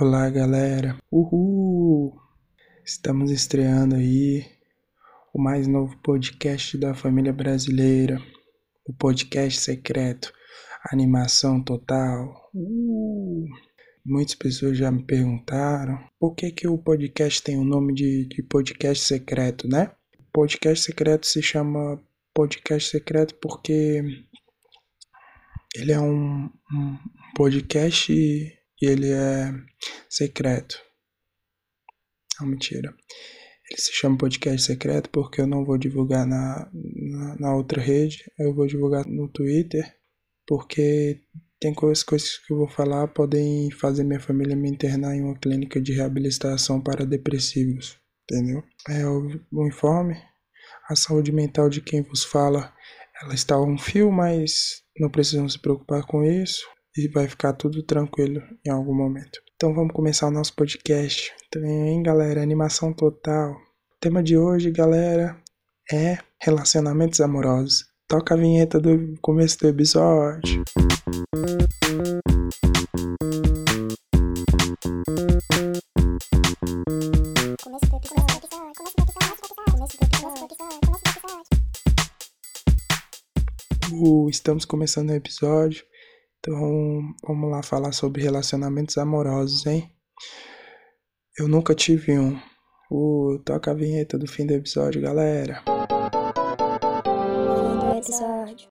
Olá, galera. Uhul! Estamos estreando aí o mais novo podcast da família brasileira, o podcast secreto, animação total. Uh! Muitas pessoas já me perguntaram por que, que o podcast tem o nome de, de podcast secreto, né? Podcast secreto se chama podcast secreto porque ele é um, um podcast e ele é secreto. Não, mentira. Ele se chama podcast secreto porque eu não vou divulgar na, na, na outra rede, eu vou divulgar no Twitter, porque tem coisas, coisas que eu vou falar podem fazer minha família me internar em uma clínica de reabilitação para depressivos, entendeu? É o, informe, a saúde mental de quem vos fala, ela está um fio, mas não precisamos se preocupar com isso e vai ficar tudo tranquilo em algum momento. Então vamos começar o nosso podcast. Então, hein, galera? Animação total. O tema de hoje, galera, é relacionamentos amorosos. Toca a vinheta do começo do episódio. Uh, estamos começando o episódio. Então, vamos lá falar sobre relacionamentos amorosos, hein? Eu nunca tive um. Uh, toca a vinheta do fim do episódio, galera. Fim do episódio.